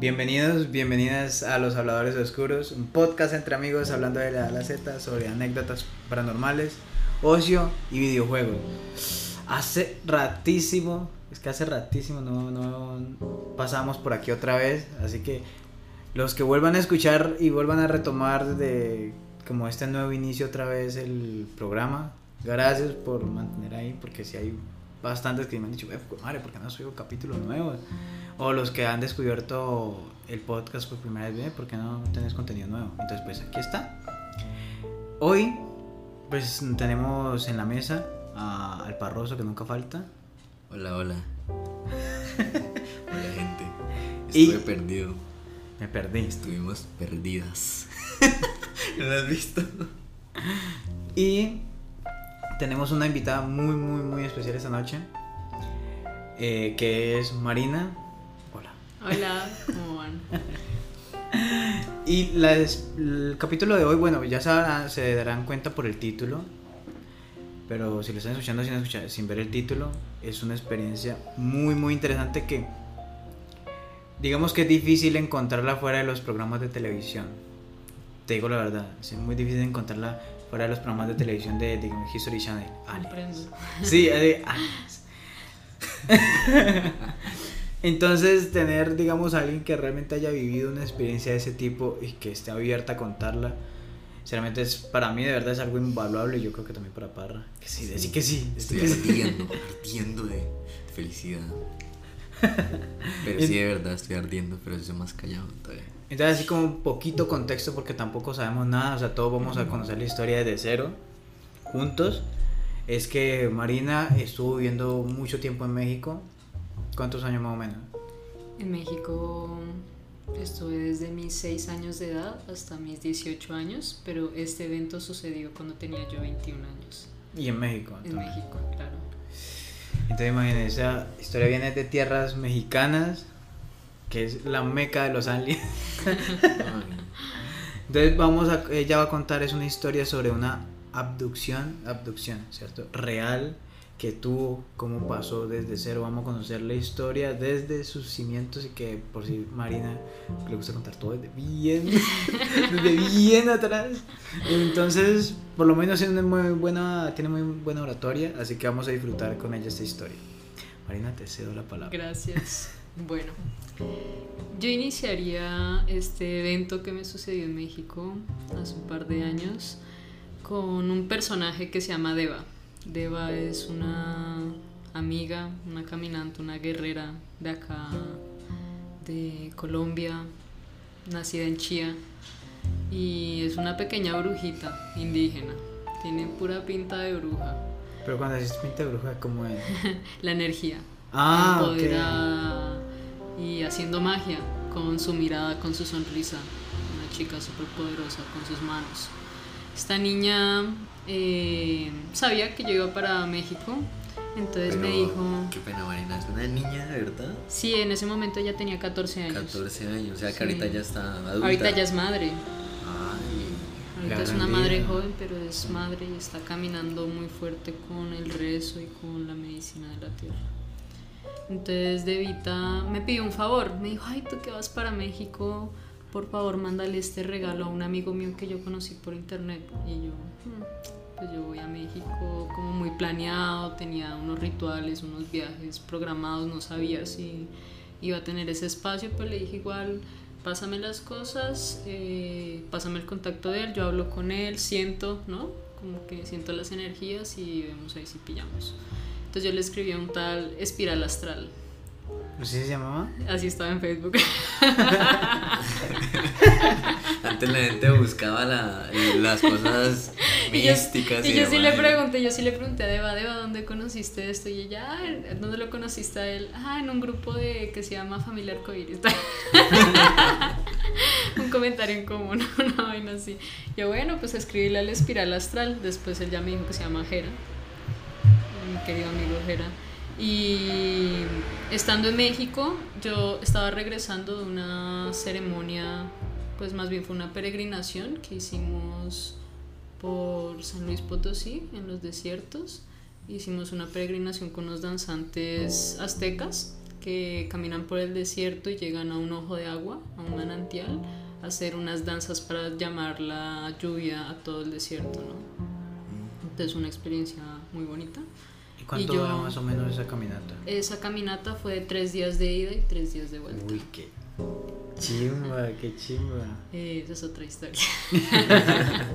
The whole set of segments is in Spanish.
Bienvenidos, bienvenidas a Los Habladores Oscuros, un podcast entre amigos hablando de la Z sobre anécdotas paranormales, ocio y videojuegos. Hace ratísimo, es que hace ratísimo no, no pasamos por aquí otra vez, así que los que vuelvan a escuchar y vuelvan a retomar de como este nuevo inicio otra vez el programa, gracias por mantener ahí, porque si hay bastantes que me han dicho, "Eh, madre, ¿por qué no subo capítulos nuevos? O los que han descubierto el podcast por primera vez, "Ve, ¿por qué no tenés contenido nuevo? Entonces, pues aquí está. Hoy, pues tenemos en la mesa a- al parroso que nunca falta. Hola, hola. hola, gente. Y- Estuve perdido. Me perdí. Estuvimos perdidas. ¿No lo has visto? Y tenemos una invitada muy, muy, muy especial esta noche. eh, que es Marina. Hola. Hola, ¿cómo van? Y la el capítulo de hoy, bueno, ya se, darán- se darán cuenta por el título. Pero si lo están escuchando sin, escuchar- sin ver el título, es una experiencia muy, muy interesante que, digamos que es difícil encontrarla fuera de los programas de televisión. Te digo la verdad, es muy difícil encontrarla fuera de los programas de televisión de, digamos, History Channel. Aliens. Comprendo. Sí, de aliens. Entonces, tener, digamos, a alguien que realmente haya vivido una experiencia de ese tipo y que esté abierta a contarla, sinceramente es para mí de verdad es algo invaluable y yo creo que también para Parra. Que sí, decir que sí. Estoy sí. ardiendo, ardiendo de felicidad. Pero sí, de verdad, estoy ardiendo, pero estoy más callado todavía. Entonces, así como un poquito contexto porque tampoco sabemos nada, o sea, todos vamos a conocer la historia desde cero, juntos. Es que Marina estuvo viviendo mucho tiempo en México. ¿Cuántos años más o menos? En México estuve desde mis 6 años de edad hasta mis 18 años, pero este evento sucedió cuando tenía yo 21 años. Y en México. En entonces. México, claro. Entonces imagínense, esa historia viene de tierras mexicanas, que es la meca de los aliens. Entonces vamos a, ella va a contar, es una historia sobre una abducción, abducción, ¿cierto? Real que tuvo, cómo pasó desde cero. Vamos a conocer la historia desde sus cimientos y que por si Marina le gusta contar todo desde bien, desde bien atrás. Entonces, por lo menos tiene muy buena, tiene muy buena oratoria, así que vamos a disfrutar con ella esta historia. Marina, te cedo la palabra. Gracias. Bueno, yo iniciaría este evento que me sucedió en México hace un par de años con un personaje que se llama Deva. Deva es una amiga, una caminante, una guerrera de acá, de Colombia, nacida en Chía, y es una pequeña brujita indígena. Tiene pura pinta de bruja, Pero cuando dices pinta de bruja, ¿cómo es? la energía. Ah, y haciendo magia con su mirada, con su sonrisa. Una chica súper poderosa con sus manos. Esta niña eh, sabía que yo iba para México, entonces me dijo, Qué pena, Marina. Es una niña, verdad. sí, en ese momento ella tenía 14 años. 14 años. O sea, que Sí. ahorita ya está adulta. Ahorita ya es madre. Ahorita es una madre joven, pero es madre y está caminando muy fuerte con el rezo y con la medicina de la tierra. Entonces Devita me pidió un favor, me dijo, ay, tú que vas para México, por favor mándale este regalo a un amigo mío que yo conocí por internet. Y yo, "Hmm, pues yo voy a México como muy planeado, tenía unos rituales, unos viajes programados, no sabía si iba a tener ese espacio, pero le dije igual, pásame las cosas, eh, pásame el contacto de él, yo hablo con él, siento, ¿no? Como que siento las energías y vemos ahí si pillamos. Entonces yo le escribí a un tal Espiral Astral, ¿Así se llamaba? así estaba en Facebook. Antes la gente buscaba la, las cosas Y yo, místicas. y yo sí le pregunté, yo sí le pregunté a Deva, Deva, ¿dónde conociste esto? Y ella, ah, ¿dónde lo conociste a él? Ah, en un grupo de que se llama Familia Arcoíris. un comentario en común, una vaina así. Yo, bueno, pues escribíle al espiral astral. Después él ya me dijo que se llama Jera, mi querido amigo Jera. Y estando en México, yo estaba regresando de una ceremonia, pues más bien fue una peregrinación que hicimos por San Luis Potosí, en los desiertos. Hicimos una peregrinación con unos danzantes aztecas que caminan por el desierto y llegan a un ojo de agua, a un manantial, a hacer unas danzas para llamar la lluvia a todo el desierto, ¿no? Entonces una experiencia muy bonita. ¿Y cuánto dura más o menos esa caminata? Esa caminata fue de tres días de ida y tres días de vuelta. Uy, qué chimba, qué chimba. Eh, esa es otra historia.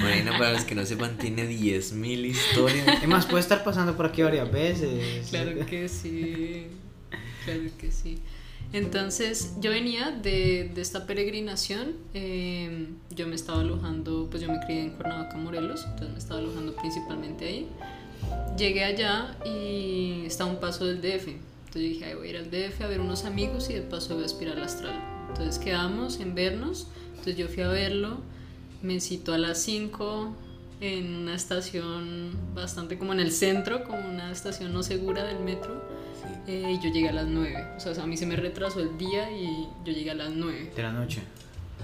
Marina, para los que no sepan, tiene 10.000 historias. Es más, puede estar pasando por aquí varias veces. Claro que sí, claro que sí. Entonces yo venía de, de esta peregrinación, eh, yo me estaba alojando, pues yo me crié en Cuernavaca, Morelos, entonces me estaba alojando principalmente ahí. Llegué allá y está a un paso del DF, entonces dije, "Ay, voy a ir al DF a ver unos amigos y de paso voy a aspirar al astral. Entonces quedamos en vernos, entonces yo fui a verlo, me citó a las 5 en una estación bastante como en el centro, como una estación no segura del metro. Sí. eh, y yo llegué a las 9. O sea, a mí se me retrasó el día y yo llegué a las 9 De la noche.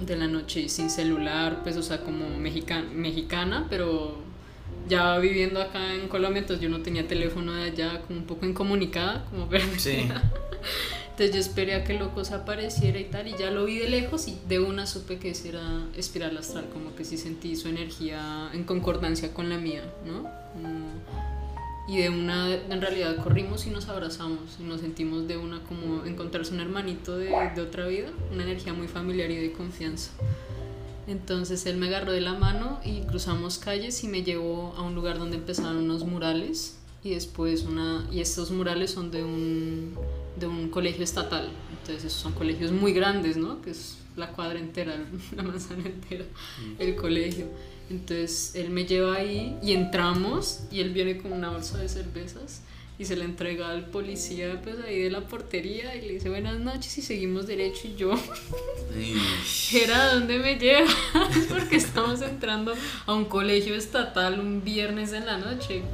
de la noche y sin celular, pues, o sea, como mexica- mexicana, pero ya viviendo acá en Colombia, entonces yo no tenía teléfono de allá, como un poco incomunicada, como perdida. Sí. Entonces yo esperé a que el loco se apareciera y tal, y ya lo vi de lejos y de una supe que ese era espiral astral, como que sí sentí su energía en concordancia con la mía, ¿no? Como- y de una, en realidad corrimos y nos abrazamos y nos sentimos de una como encontrarse un hermanito de, de otra vida, una energía muy familiar y de confianza. Entonces él me agarró de la mano y cruzamos calles y me llevó a un lugar donde empezaron unos murales y después una y estos murales son de un de un colegio estatal. Entonces esos son colegios muy grandes, ¿no? Que es la cuadra entera, la manzana entera, el colegio. Entonces él me lleva ahí y entramos y él viene con una bolsa de cervezas y se la entrega al policía pues ahí de la portería y le dice buenas noches y seguimos derecho y yo Era ¿dónde me llevas? Porque estamos entrando a un colegio estatal un viernes en la noche.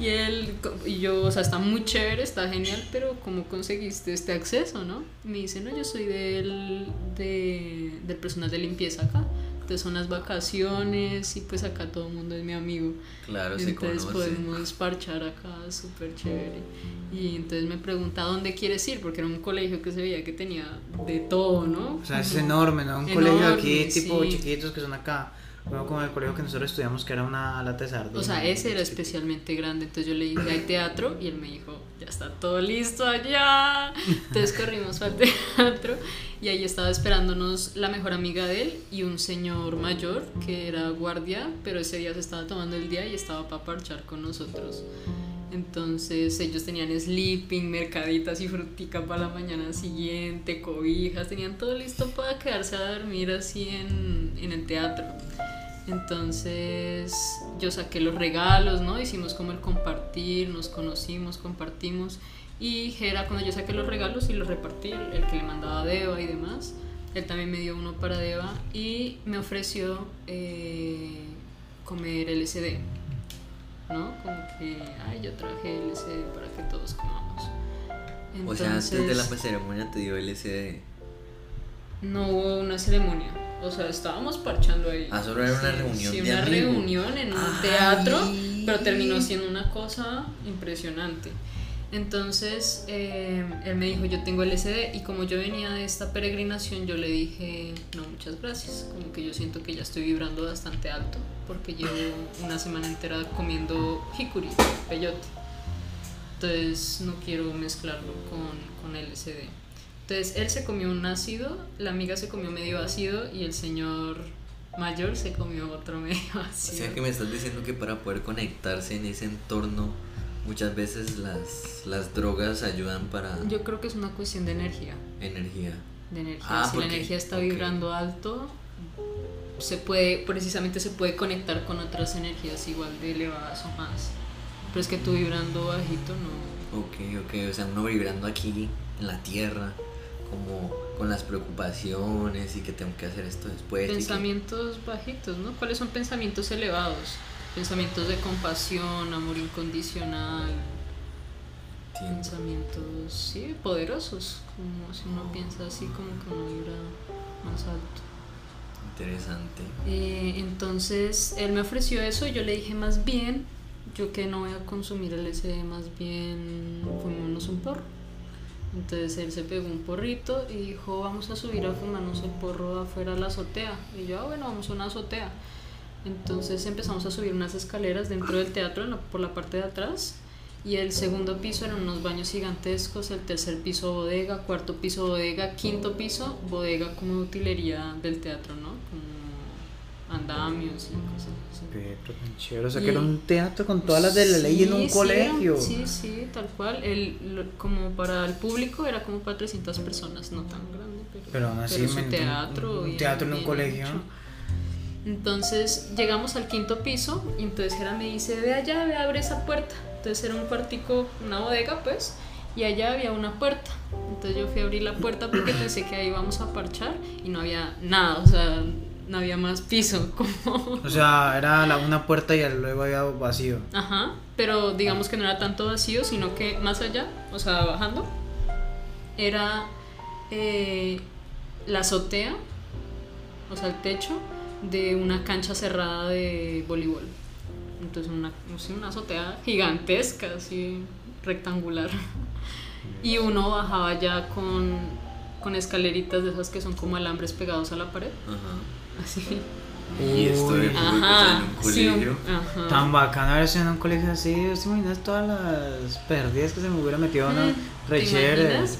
Y él, y yo, o sea, está muy chévere, está genial, pero ¿cómo conseguiste este acceso, no? Me dice, no, yo soy del, de- del personal de limpieza acá. Entonces son las vacaciones y pues acá todo el mundo es mi amigo. claro, se Entonces conoce. podemos parchar acá, súper chévere. Y entonces me pregunta, ¿dónde quieres ir? Porque era un colegio que se veía que tenía de todo, ¿no? O sea, es Como- enorme, ¿no? Un Enorme, colegio aquí, tipo sí. chiquitos que son acá. Bueno, como el colegio que nosotros estudiamos, que era una lata de sardina. O sea, ese era especialmente grande. Entonces yo le dije, hay teatro. Y él me dijo, ya está todo listo allá. Entonces corrimos al teatro. Y ahí estaba esperándonos la mejor amiga de él y un señor mayor que era guardia. Pero ese día se estaba tomando el día y estaba para parchar con nosotros. Entonces ellos tenían sleeping, mercaditas y frutica para la mañana siguiente, cobijas, tenían todo listo para quedarse a dormir así en, en el teatro. Entonces yo saqué los regalos, ¿no? Hicimos como el compartir, nos conocimos, compartimos. Y Jera, cuando yo saqué los regalos y los repartí, el que le mandaba a Deva y demás, él también me dio uno para Deva y me ofreció eh, comer LSD, ¿no? Como que, ay, yo traje LSD para que todos comamos. O sea, antes de la Entonces, ceremonia te dio LSD. no hubo una ceremonia. O sea, estábamos parchando ahí. Ah, solo era una Sí, reunión Sí, de una reunión en un Ay. teatro, pero terminó siendo una cosa impresionante. Entonces, eh, él me dijo, yo tengo LSD y como yo venía de esta peregrinación, yo le dije, no, muchas gracias. Como que yo siento que ya estoy vibrando bastante alto porque llevo una semana entera comiendo hikuri, peyote. Entonces, no quiero mezclarlo con, con LSD. Entonces, él se comió un ácido, la amiga se comió medio ácido y el señor mayor se comió otro medio O ácido. sea que me estás diciendo que para poder conectarse en ese entorno, muchas veces las, las drogas ayudan para Yo creo que es una cuestión de energía. energía. De energía. Ah, si la energía está vibrando alto, se puede, precisamente se puede conectar con otras energías igual de elevadas o más. Pero es que tú vibrando bajito no. Ok, ok, o sea, uno vibrando aquí en la tierra, como con las preocupaciones y que tengo que hacer esto después. que- Pensamientos bajitos, ¿no? ¿Cuáles son pensamientos elevados? Pensamientos de compasión, amor incondicional, Entiendo. pensamientos, sí, poderosos. Como si uno piensa así, como que uno vibra más alto. Interesante. Eh, entonces él me ofreció eso y yo le dije más bien, yo que no voy a consumir LSD, más bien fumémonos un porro. Entonces él se pegó un porrito y dijo, vamos a subir a fumarnos el porro afuera a la azotea. Y yo, ah, bueno, vamos a una azotea. Entonces empezamos a subir unas escaleras dentro del teatro por la parte de atrás. Y el segundo piso eran unos baños gigantescos, el tercer piso bodega, cuarto piso bodega, quinto piso bodega como utilería del teatro, ¿no? Andamios y cosas así. Pero tan chévere, o sea, que era un teatro con todas las de la ley en un sí, colegio. era- Sí, sí, tal cual. El, lo- como para el público era como para 300 personas, no tan grande, pero, Pero aún así, pero teatro. un teatro en un colegio. Entonces llegamos al quinto piso y entonces Jera me dice, ve allá, ve, abre esa puerta. Entonces era un cuartico, una bodega pues, y allá había una puerta. Entonces yo fui a abrir la puerta porque pensé que ahí íbamos a parchar y no había nada, o sea, no había más piso. Como... O sea, era la, una puerta y luego había vacío. Ajá, pero digamos que no era tanto vacío, sino que más allá, o sea, bajando, era eh, la azotea, o sea, el techo de una cancha cerrada de voleibol. Entonces, una, una azotea gigantesca, así rectangular. Y uno bajaba ya con, con escaleritas de esas que son como alambres pegados a la pared. Ajá. Así. Y esto de Uy, Ajá. en un sí, un- colegio. ajá. Tan bacano haber sido en un colegio así. ¿Te imaginas todas las perdidas que se me hubiera metido? ¿no? Mm.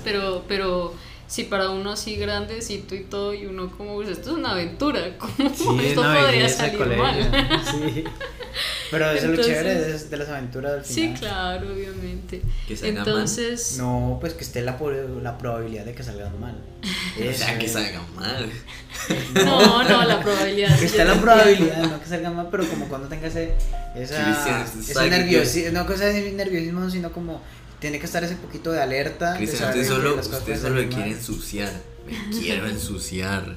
Pero, pero si para uno así grandecito y todo, y uno como, pues esto es una aventura, ¿cómo Sí, esto una podría salir colegio. mal? Sí. Pero eso es lo chévere de, de las aventuras del Sí, final. claro, obviamente. Que salga mal. Entonces, No, pues que esté la, la probabilidad de que salgan mal. O sea, que es. salga mal. no, no, la probabilidad. Que sí, esté la probabilidad, no que salgan mal, pero como cuando tenga ese, esa, ese nerviosismo, no que sea ese nerviosismo, sino como tiene que estar ese poquito de alerta. Cristian, usted solo, usted solo salir quiere mal. ensuciar. Me quiero ensuciar.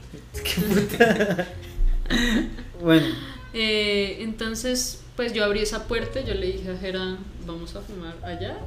Bueno, Eh, entonces, pues yo abrí esa puerta, yo le dije a Jera, vamos a fumar allá.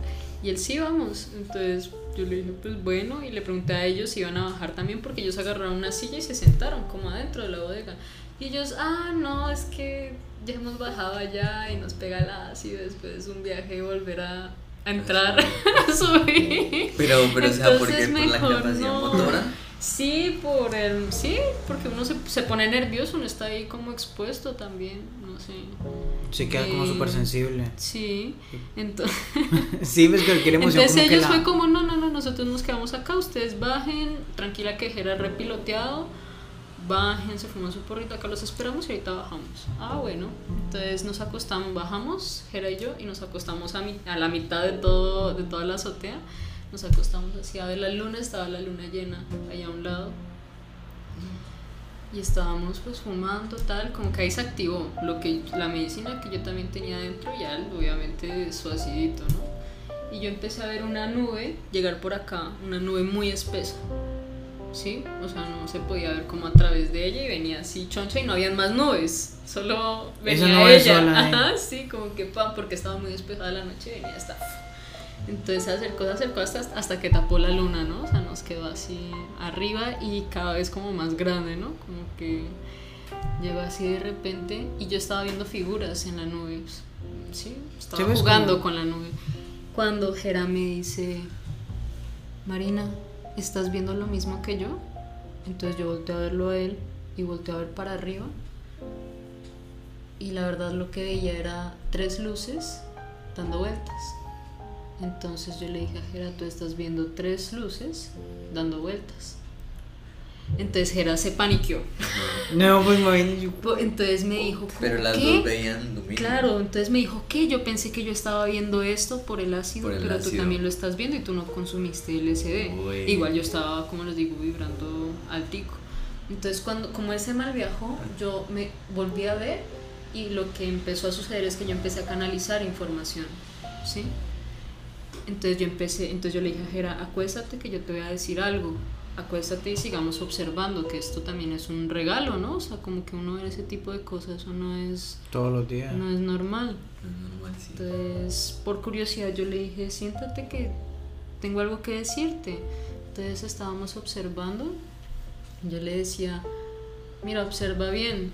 Y él sí, vamos. Entonces yo le dije, pues bueno, y le pregunté a ellos si iban a bajar también, porque ellos agarraron una silla y se sentaron como adentro de la bodega. Y ellos, ah, no, es que ya hemos bajado allá y nos pega el ácido después de un viaje volver a, a entrar, a subir. Pero, pero o sea, ¿por qué? Entonces, ¿Por la capacidad no. motora? Sí, por el, sí, porque uno se, se pone nervioso, uno está ahí como expuesto también, no sé. sí queda como Eh, súper sensible. Sí, entonces, Sí, ves que cualquier emoción entonces como que ellos la... fue como, no, no, no, nosotros nos quedamos acá, ustedes bajen, tranquila que Jera repiloteado, bajen, se fuman su porrito, acá los esperamos y ahorita bajamos. Ah, bueno, entonces nos acostamos, bajamos, Jera y yo, y nos acostamos a, mi- a la mitad de, todo, de toda la azotea, nos acostamos así a ver la luna, estaba la luna llena allá a un lado. Y estábamos pues fumando tal, como que ahí se activó lo que la medicina que yo también tenía dentro, ya obviamente suacidito, ¿no? Y yo empecé a ver una nube llegar por acá, una nube muy espesa. ¿Sí? O sea, no se podía ver como a través de ella y venía así choncha y no habían más nubes, solo venía ella. sola, ¿eh? Ajá, sí, como que pam, porque estaba muy despejada la noche y venía hasta entonces se acercó, se acercó hasta, hasta que tapó la luna, ¿no? O sea, nos quedó así arriba y cada vez como más grande, ¿no? Como que llegó así de repente y yo estaba viendo figuras en la nube. Sí, estaba ¿Sí ves jugando como- con la nube. Cuando Jera me dice, Marina, ¿estás viendo lo mismo que yo? Entonces yo volteé a verlo a él y volteé a ver para arriba. Y la verdad lo que veía era tres luces dando vueltas. Entonces yo le dije a Jera, tú estás viendo tres luces dando vueltas. Entonces Jera se paniqueó. No, pues yo- Po- Entonces me dijo, Pero las ¿qué? dos veían lo mismo. Claro, entonces me dijo, ¿qué? Yo pensé que yo estaba viendo esto por el ácido, Por el pero tú ácido. también lo estás viendo y tú no consumiste LSD. Uy. Igual yo estaba, como les digo, vibrando altico. Entonces, cuando, como ese mal viajó, yo me volví a ver y lo que empezó a suceder es que yo empecé a canalizar información, ¿sí? Entonces yo empecé, entonces yo le dije a Jera, acuéstate que yo te voy a decir algo, acuéstate y sigamos observando que esto también es un regalo, ¿no? O sea, como que uno ve ese tipo de cosas, eso no es, todos los días. no es normal. Normal, sí. Entonces, por curiosidad, yo le dije, siéntate que tengo algo que decirte. Entonces estábamos observando. Yo le decía, mira, observa bien.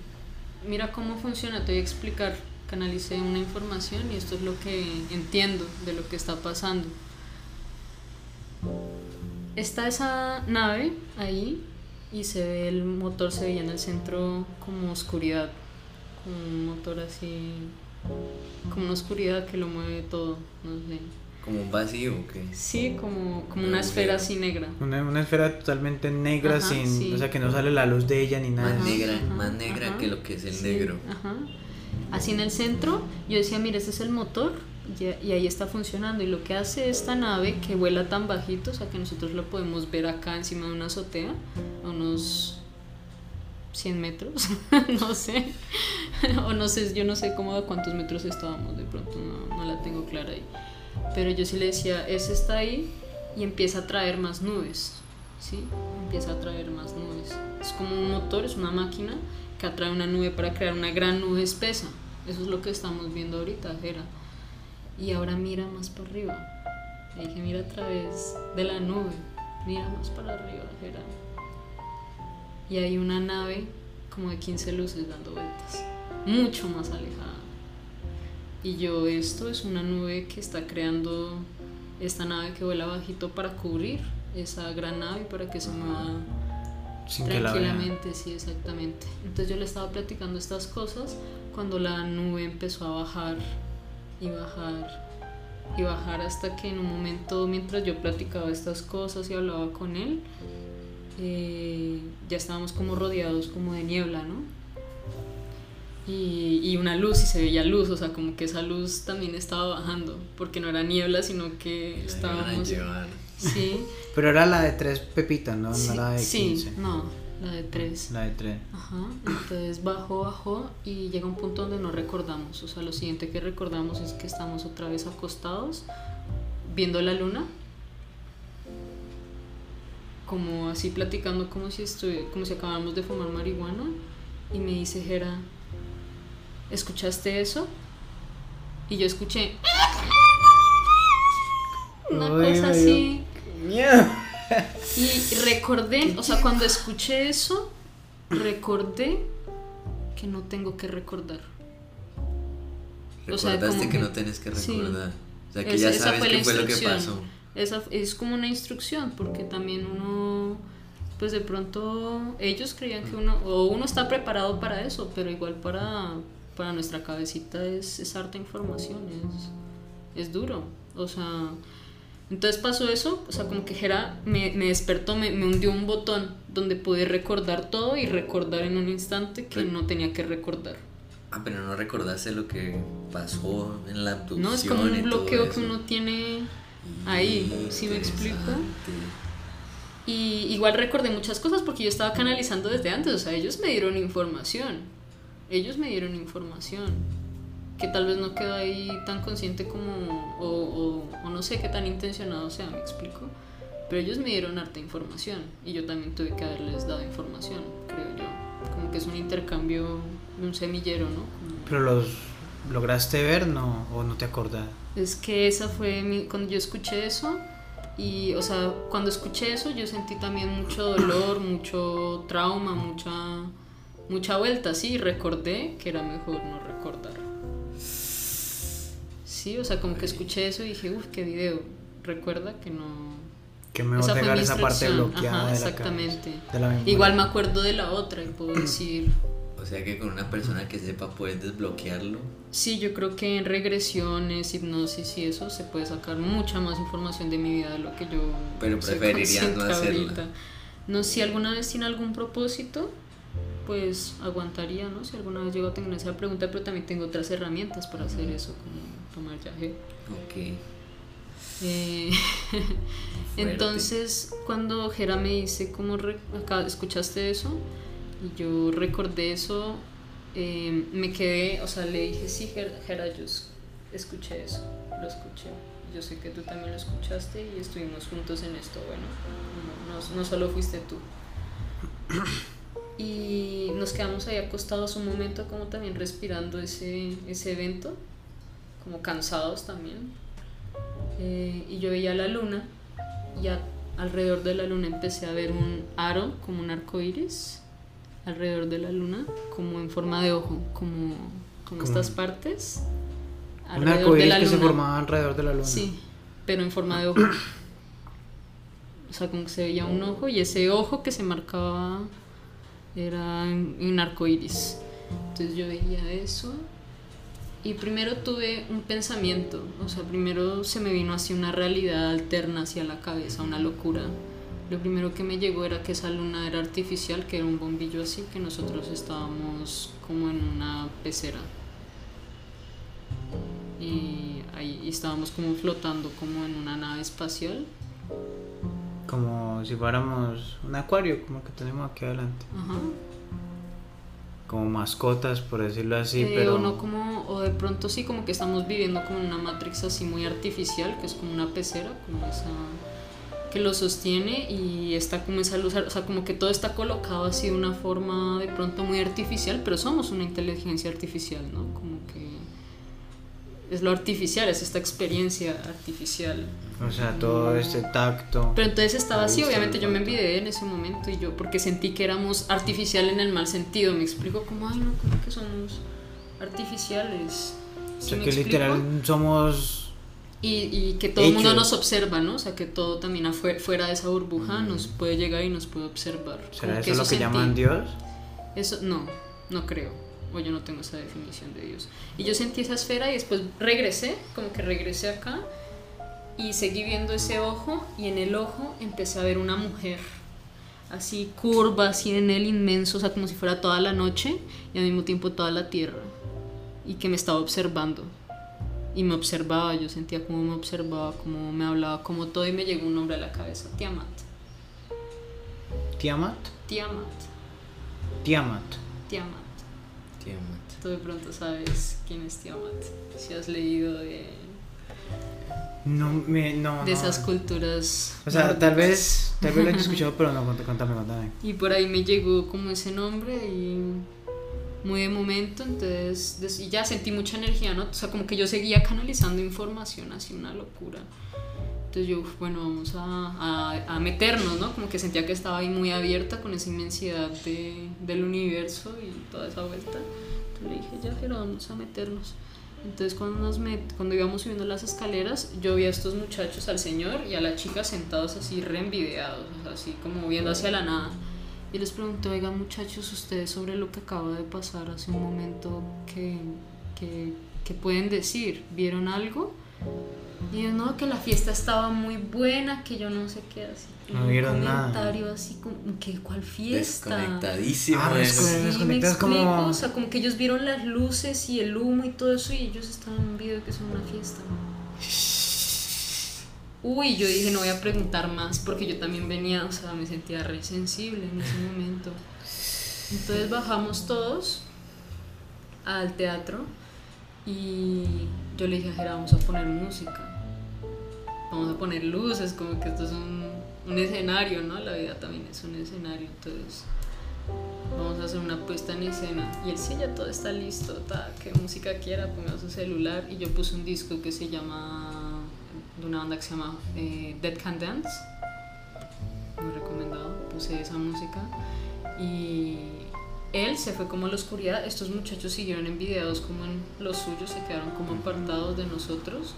Mira cómo funciona, te voy a explicar canalicé una información y esto es lo que entiendo de lo que está pasando. Está esa nave ahí y se ve el motor, se veía en el centro como oscuridad, como un motor así, como una oscuridad que lo mueve todo, no sé. Como un vacío, ¿o qué? Sí, como, como Un una esfera así negra. Una, una esfera totalmente negra, Ajá, sin, sí. o sea, que no sale la luz de ella ni nada. Más negra, ajá, más negra ajá. que lo que es el Sí, negro. Ajá. Así en el centro, yo decía, mira, este es el motor y, ahí está funcionando. Y lo que hace esta nave que vuela tan bajito, o sea, que nosotros lo podemos ver acá encima de una azotea, a unos 100 metros, no sé. o no sé, yo no sé cómo a cuántos metros estábamos, de pronto no, no la tengo clara ahí. Pero yo sí le decía, ese está ahí y empieza a traer más nubes. ¿Sí? Empieza a traer más nubes. Es como un motor, es una máquina que atrae una nube para crear una gran nube espesa. Eso es lo que estamos viendo ahorita, Jera. Y ahora mira más para arriba. Le dije, mira a través de la nube. Mira más para arriba, Jera. Y hay una nave como de 15 luces dando vueltas. Mucho más alejada. Y yo, esto es una nube que está creando esta nave que vuela bajito para cubrir esa gran nave para que se mueva Sin tranquilamente, sí, exactamente. Entonces yo le estaba platicando estas cosas cuando la nube empezó a bajar y bajar y bajar hasta que en un momento, mientras yo platicaba estas cosas y hablaba con él, eh, ya estábamos como rodeados como de niebla, ¿no? Y, y una luz y se veía luz, o sea, como que esa luz también estaba bajando, porque no era niebla, sino que estábamos... llevar. Sí, Pero era la de tres pepitas, ¿no? sí, no la de sí, 15. no, la de tres. La de tres. Ajá, entonces bajó, bajó y llega un punto donde no recordamos. O sea, lo siguiente que recordamos es que estamos otra vez acostados viendo la luna, como así platicando como si estuvi- como si acabáramos de fumar marihuana y me dice Jera, ¿escuchaste eso? Y yo escuché una Uy, cosa así. Miedo. Y recordé, o sea, cuando escuché eso, recordé que no tengo que recordar. O sea, Recordaste como que que- no tienes que sí. recordar. O sea, que Esa- ya sabes qué fue lo que pasó. Esa es como una instrucción, porque también uno, pues de pronto ellos creían que uno, o uno está preparado para eso, pero igual para, para nuestra cabecita es, es harta información, es, es duro. O sea, entonces pasó eso, o sea, como que Jera me, me despertó, me, me hundió un botón donde pude recordar todo y recordar en un instante que no tenía que recordar. Ah, pero no recordaste lo que pasó en la abducción. No, es como un bloqueo que uno tiene ahí, ¿sí me explico? Y igual recordé muchas cosas porque yo estaba canalizando desde antes, o sea, ellos me dieron información, ellos me dieron información, que tal vez no quedó ahí tan consciente como, o, o- o no sé qué tan intencionado sea, me explico, pero ellos me dieron harta información y yo también tuve que haberles dado información, creo yo, como que es un intercambio, un semillero, ¿no? Como- Pero los lograste ver, ¿no? ¿O no te acordás? Es que esa fue mi, cuando yo escuché eso y, o sea, cuando escuché eso yo sentí también mucho dolor, mucho trauma, mucha, mucha vuelta, sí, recordé que era mejor no recordar. Sí, o sea, como que escuché eso y dije, uff, qué video. Recuerda que no... Que me Esa voy a mi esa parte bloqueada Ajá, de la exactamente. cabeza, de la. Igual me acuerdo de la otra y puedo decir... O sea que con una persona que sepa puedes desbloquearlo. Sí, yo creo que en regresiones, hipnosis y eso se puede sacar mucha más información de mi vida de lo que yo Pero soy preferirías no ahorita. No, si alguna vez tiene algún propósito, pues aguantaría, ¿no? Si alguna vez llego a tener esa pregunta, pero también tengo otras herramientas para hacer eso, como tomar viaje. Ok. Eh, entonces, cuando Jera me dice, ¿cómo acá escuchaste eso? Y yo recordé eso, eh, me quedé, o sea, le dije, sí, Jera, yo es- escuché eso, lo escuché. Yo sé que tú también lo escuchaste y estuvimos juntos en esto, bueno, no, no- no solo fuiste tú. Y nos quedamos ahí acostados un momento, como también respirando ese, ese evento, como cansados también. Eh, y yo veía la luna y a- alrededor de la luna empecé a ver un aro, como un arco iris, alrededor de la luna, como en forma de ojo, como, como estas partes. Un alrededor de arcoíris la que se luna. formaba alrededor de la luna. Sí, pero en forma de ojo. O sea, como que se veía un ojo y ese ojo que se marcaba era un arco iris. Entonces yo veía eso y primero tuve un pensamiento, o sea, primero se me vino así una realidad alterna hacia la cabeza, una locura. Lo primero que me llegó era que esa luna era artificial, que era un bombillo así, que nosotros estábamos como en una pecera y ahí estábamos como flotando como en una nave espacial. Como si fuéramos un acuario, como que tenemos aquí adelante. Ajá. Como mascotas, por decirlo así, Eh, pero. o no como o de pronto sí como que estamos viviendo como una matrix así muy artificial, que es como una pecera, como esa que lo sostiene y está como esa luz, o sea, como que todo está colocado así de una forma de pronto muy artificial, pero somos una inteligencia artificial, ¿no? Como es lo artificial, es esta experiencia artificial. O sea, todo este tacto. Pero entonces estaba así, obviamente yo me envidié en ese momento y yo, porque sentí que éramos artificial en el mal sentido, me explico como, ay no, como que somos artificiales. O ¿Sí sea, me que explico? literal somos. Y, y que todo el mundo nos observa, ¿no? O sea, que todo también afue- fuera de esa burbuja nos puede llegar y nos puede observar. Mm. ¿Será Como eso lo que sentí. llaman Dios? Eso, no, no creo. O yo no tengo esa definición de Dios. Y yo sentí esa esfera y después regresé, como que regresé acá y seguí viendo ese ojo y en el ojo empecé a ver una mujer así curva, así en él inmenso, o sea, como si fuera toda la noche y al mismo tiempo toda la tierra y que me estaba observando. Y me observaba, yo sentía como me observaba, como me hablaba, como todo y me llegó un nombre a la cabeza, Tiamat. Tiamat. Tiamat, Tiamat. Tiamat. Tiamat. Tú de pronto sabes quién es Tiamat. Si has leído de, No, me, no, de no. esas culturas. O sea, tal vez, tal vez lo he escuchado, pero no, cuéntame, contame, contame. Y por ahí me llegó como ese nombre y muy de momento, entonces y ya sentí mucha energía, ¿no? O sea, como que yo seguía canalizando información, así una locura. Entonces yo, bueno, vamos a, a, a meternos, ¿no? Como que sentía que estaba ahí muy abierta con esa inmensidad de, del universo y toda esa vuelta. Entonces le dije, ya, pero vamos a meternos. Entonces cuando, nos met cuando íbamos subiendo las escaleras, yo vi a estos muchachos, al señor y a la chica sentados así reenvidiados, o sea, así como viendo hacia la nada. Y les pregunté, oigan muchachos, ustedes sobre lo que acaba de pasar hace un momento, ¿qué, qué, qué pueden decir? ¿Vieron algo? Y ellos, no, que la fiesta estaba muy buena, que yo no sé qué, así. No un vieron nada. comentario así como, ¿qué, ¿cuál fiesta? Desconectadísimo. Ah, Sí, me desconectadas como- explico, o sea, como que ellos vieron las luces y el humo y todo eso y ellos estaban en un video que es una fiesta. Uy, yo dije, no voy a preguntar más porque yo también venía, o sea, me sentía re sensible en ese momento. Entonces bajamos todos al teatro y yo le dije a Jera, vamos a poner música. Vamos a poner luces, como que esto es un, escenario, ¿no? La vida también es un escenario, entonces vamos a hacer una puesta en escena. Y él sí, ya todo está listo, ta, que música quiera, ponga su celular. Y yo puse un disco que se llama, de una banda que se llama eh, Dead Can Dance, muy recomendado, puse esa música. Y él se fue como a la oscuridad, estos muchachos siguieron envidiados como en los suyos, se quedaron como apartados de nosotros.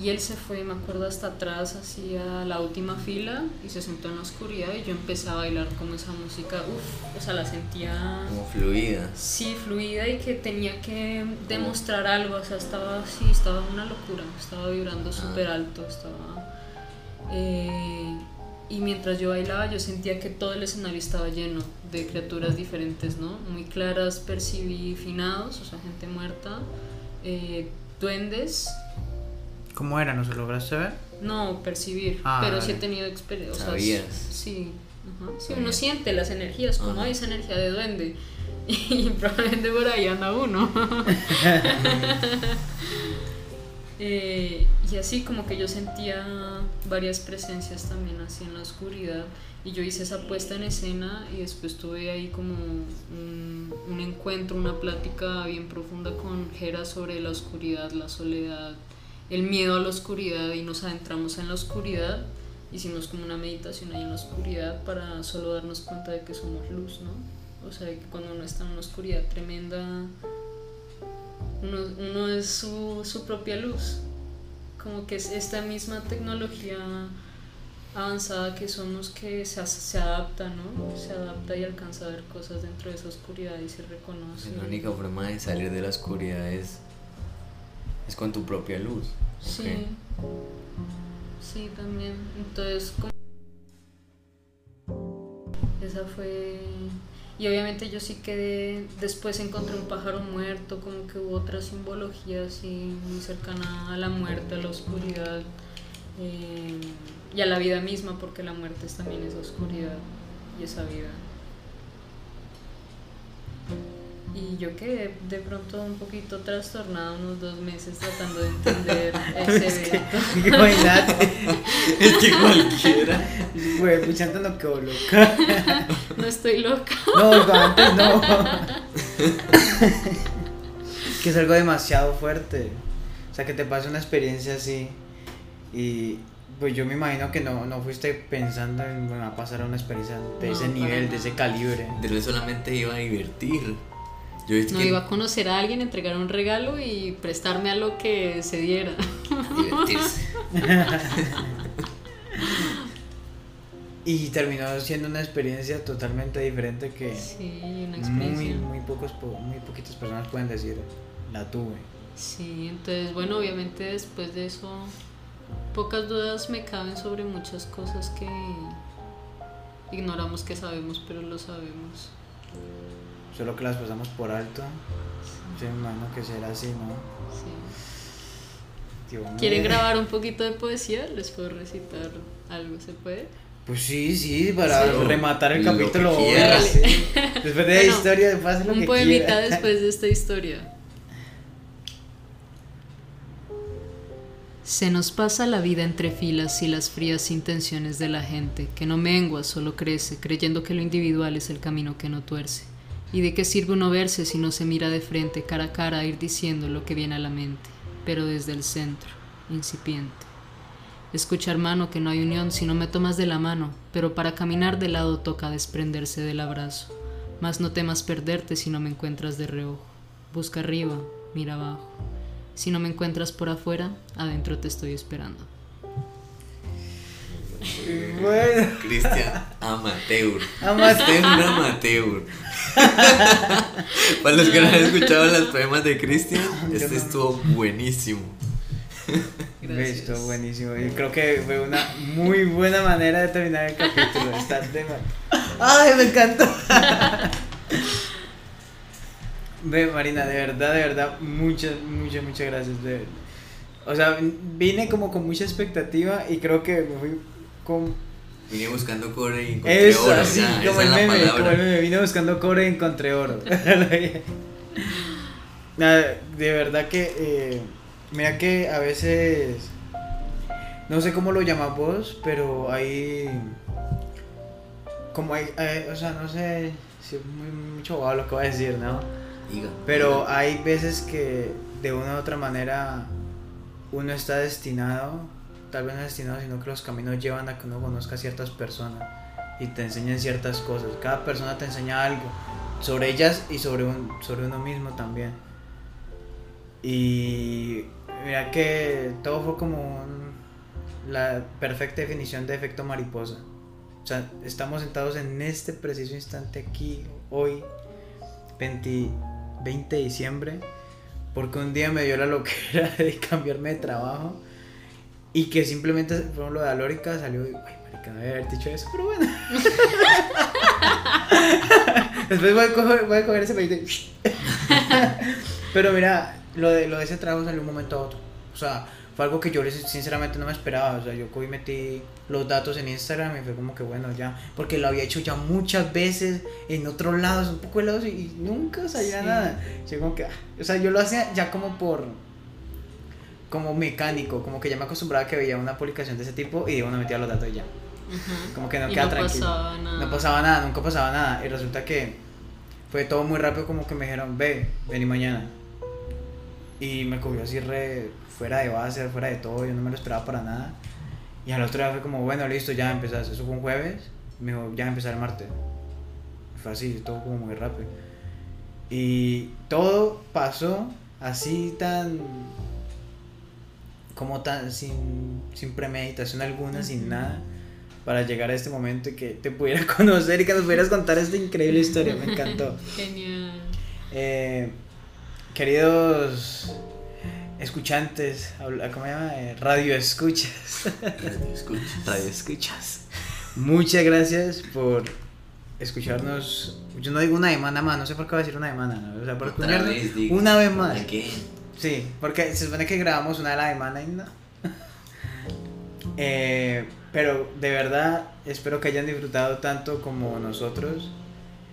Y él se fue, me acuerdo, hasta atrás, hacia la última fila y se sentó en la oscuridad y yo empecé a bailar como esa música, uff, o sea, la sentía Como fluida. sí, fluida y que tenía que demostrar algo, o sea, estaba así, estaba una locura, estaba vibrando súper alto, estaba... eh, y mientras yo bailaba yo sentía que todo el escenario estaba lleno de criaturas diferentes, ¿no? Muy claras percibí finados, o sea, gente muerta, eh, duendes, ¿Cómo era? ¿No se lograste ver? no, percibir, Ah, pero sí he tenido experiencias. Sabías. Sí, ajá. sí, Sabías. uno siente las energías, como Ajá. hay esa energía de duende. Y probablemente por ahí anda uno. Eh, y así como que yo sentía varias presencias también así en la oscuridad y yo hice esa puesta en escena y después tuve ahí como un, encuentro, una plática bien profunda con Jera sobre la oscuridad, la soledad, el miedo a la oscuridad y nos adentramos en la oscuridad. Hicimos como una meditación ahí en la oscuridad para solo darnos cuenta de que somos luz, ¿no? O sea, que cuando uno está en una oscuridad tremenda, Uno, uno es su, su propia luz. Como que es esta misma tecnología avanzada que somos que se, se adapta, ¿no? Se adapta y alcanza a ver cosas dentro de esa oscuridad y se reconoce. La única forma de salir de la oscuridad es, es con tu propia luz. Sí. Sí, también. Entonces, como... Esa fue... Y obviamente yo sí quedé, después encontré un pájaro muerto, como que hubo otra simbología así muy cercana a la muerte, a la oscuridad eh, y a la vida misma, porque la muerte es también esa oscuridad y esa vida. Y yo quedé de pronto un poquito trastornada unos dos meses tratando de entender ese evento. Imagínate, Es que cualquiera. güey, puchando no quedó loca. No estoy loca. No, no, antes no. que es algo demasiado fuerte. O sea, que te pase una experiencia así. Y pues yo me imagino que no, no fuiste pensando en me va a pasar una experiencia de No, ese nivel, de ese calibre. De él solamente iba a divertir. Yo No que iba a conocer a alguien, entregar un regalo y prestarme a lo que se diera. divertirse. Y terminó siendo una experiencia totalmente diferente que Sí, una muy, experiencia. muy, pocos, po- muy poquitas personas pueden decir, la tuve. Sí, entonces bueno, obviamente después de eso pocas dudas me caben sobre muchas cosas que ignoramos que sabemos, pero lo sabemos. Solo que las pasamos por alto. Sí, Yo me imagino que será así, ¿no? sí. Dios. ¿Quieren grabar un poquito de poesía? Les puedo recitar algo, ¿se puede? Pues sí, sí, para Sí. rematar el Lo capítulo. que quieras. sí. Después de la Bueno, historia, pasa lo Un que poemita quiera. después de esta historia. Se nos pasa la vida entre filas y las frías intenciones de la gente, que no mengua, solo crece, creyendo que lo individual es el camino que no tuerce. ¿Y de qué sirve uno verse si no se mira de frente, cara a cara, a ir diciendo lo que viene a la mente, pero desde el centro, incipiente? Escucha, hermano, que no hay unión si no me tomas de la mano, pero para caminar de lado toca desprenderse del abrazo. Mas no temas perderte si no me encuentras de reojo. Busca arriba, mira abajo. Si no me encuentras por afuera, adentro te estoy esperando. Bueno, Cristian Amateur. Amateur. Amateur. Para los que no han escuchado los poemas de Cristian, este estuvo buenísimo. Gracias. esto buenísimo. Y creo que fue una muy buena manera de terminar el capítulo. Está de ¡Ay, me encantó! Ve, Marina, de verdad, de verdad, muchas, muchas, muchas gracias. de- O sea, vine como con mucha expectativa y creo que me fui con Vine buscando cobre y encontré Eso, oro. así, ya, como esa el meme, palabra. como el meme, vine buscando cobre y encontré oro. De verdad que, eh, mira que a veces, no sé cómo lo llamas vos, pero hay, como hay, hay- o sea, no sé si es muy, mucho lo que voy a decir, ¿no? Diga. Pero hay veces que de una u otra manera uno está destinado, tal vez no destinado, sino que los caminos llevan a que uno conozca a ciertas personas y te enseñan ciertas cosas. Cada persona te enseña algo sobre ellas y sobre, sobre uno mismo también. Y mira que todo fue como un- la perfecta definición de efecto mariposa. O sea, estamos sentados en este preciso instante aquí, hoy, 20, 20 de diciembre, porque un día me dio la loquera de cambiarme de trabajo y que simplemente, por ejemplo, de Alórica salió y, ay, marica, no haber dicho eso, pero bueno. Después voy a coger, voy a coger ese peito y- Pero mira, lo de, lo de ese trabajo salió un momento a otro. O sea, fue algo que yo sinceramente no me esperaba. O sea, yo cogí metí los datos en Instagram y fue como que bueno, ya. Porque lo había hecho ya muchas veces en otros lados, un poco de lados y, y nunca salía Sí. nada. Yo como que, ah, o sea, yo lo hacía ya como por. Como mecánico, como que ya me acostumbraba a que veía una publicación de ese tipo y de una metía los datos y ya. Como que no Y queda no tranquilo. pasaba nada. No pasaba nada, nunca pasaba nada. Y resulta que fue todo muy rápido, como que me dijeron, ve, vení mañana. Y me cogió así re fuera de base, fuera de todo, yo no me lo esperaba para nada. Y al otro día fue como, bueno, listo, ya empezás. Eso fue un jueves, me dijo, ya empezar el martes. Fue así, todo como muy rápido. Y todo pasó así tan como tan sin, sin premeditación alguna, sin nada, para llegar a este momento y que te pudiera conocer y que nos pudieras contar esta increíble historia. Me encantó. Genial. Eh, queridos escuchantes, ¿cómo se llama? Eh, radio escuchas. Radio escucha. Radio escuchas. Muchas gracias por escucharnos. Yo no digo una semana más, no sé por qué voy a decir una semana, ¿no? O sea, por escucharnos vez, digo. una vez más. Sí, porque se supone que grabamos una de la semana no. Eh, pero de verdad espero que hayan disfrutado tanto como nosotros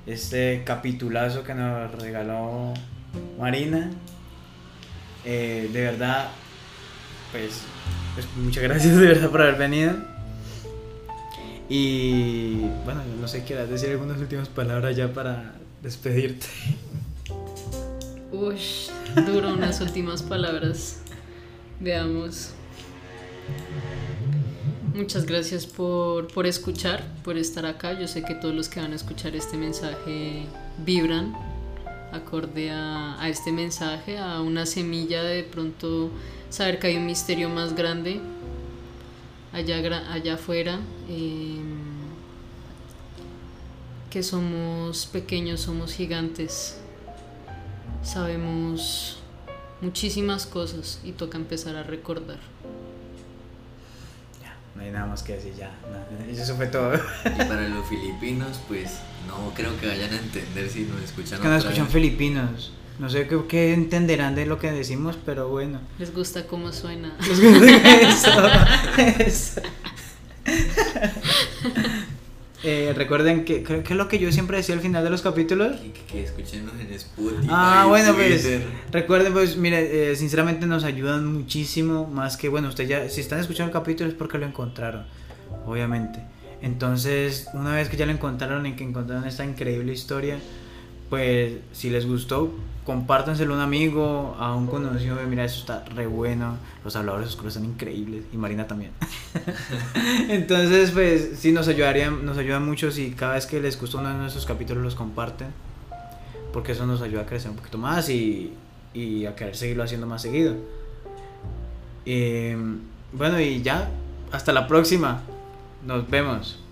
este capitulazo que nos regaló Marina. Eh, de verdad, pues, pues muchas gracias de verdad por haber venido. Y bueno, no sé, quieras decir algunas últimas palabras ya para despedirte. Ush, duro unas últimas palabras. Veamos. Muchas gracias por, por escuchar, por estar acá. Yo sé que todos los que van a escuchar este mensaje vibran acorde a, a este mensaje, a una semilla de pronto saber que hay un misterio más grande allá, allá afuera. em, que somos pequeños, somos gigantes sabemos muchísimas cosas y toca empezar a recordar. Ya, no hay nada más que decir ya. eso fue todo. Y para los filipinos, pues no creo que vayan a entender si nos escuchan que nos otra escuchan vez. filipinos. No sé qué, qué entenderán de lo que decimos, pero bueno. ¿Les gusta cómo suena? eso, eso. Eh, recuerden que creo que es lo que yo siempre decía al final de los capítulos. Que, que, que escuchenos en Spotify. Ah, bueno, pues recuerden, pues mire, eh, sinceramente nos ayudan muchísimo, más que, bueno, ustedes ya, si están escuchando el capítulo es porque lo encontraron, obviamente. Entonces, una vez que ya lo encontraron y que encontraron esta increíble historia, pues si les gustó, compártanselo a un amigo, a un conocido, mira, eso está re bueno, los habladores oscuros están increíbles, y Marina también. Entonces, pues sí, nos ayudarían, nos ayuda mucho si cada vez que les gustó uno de nuestros capítulos los comparten porque eso nos ayuda a crecer un poquito más y, y a querer seguirlo haciendo más seguido. Eh, bueno, y ya, hasta la próxima. Nos vemos.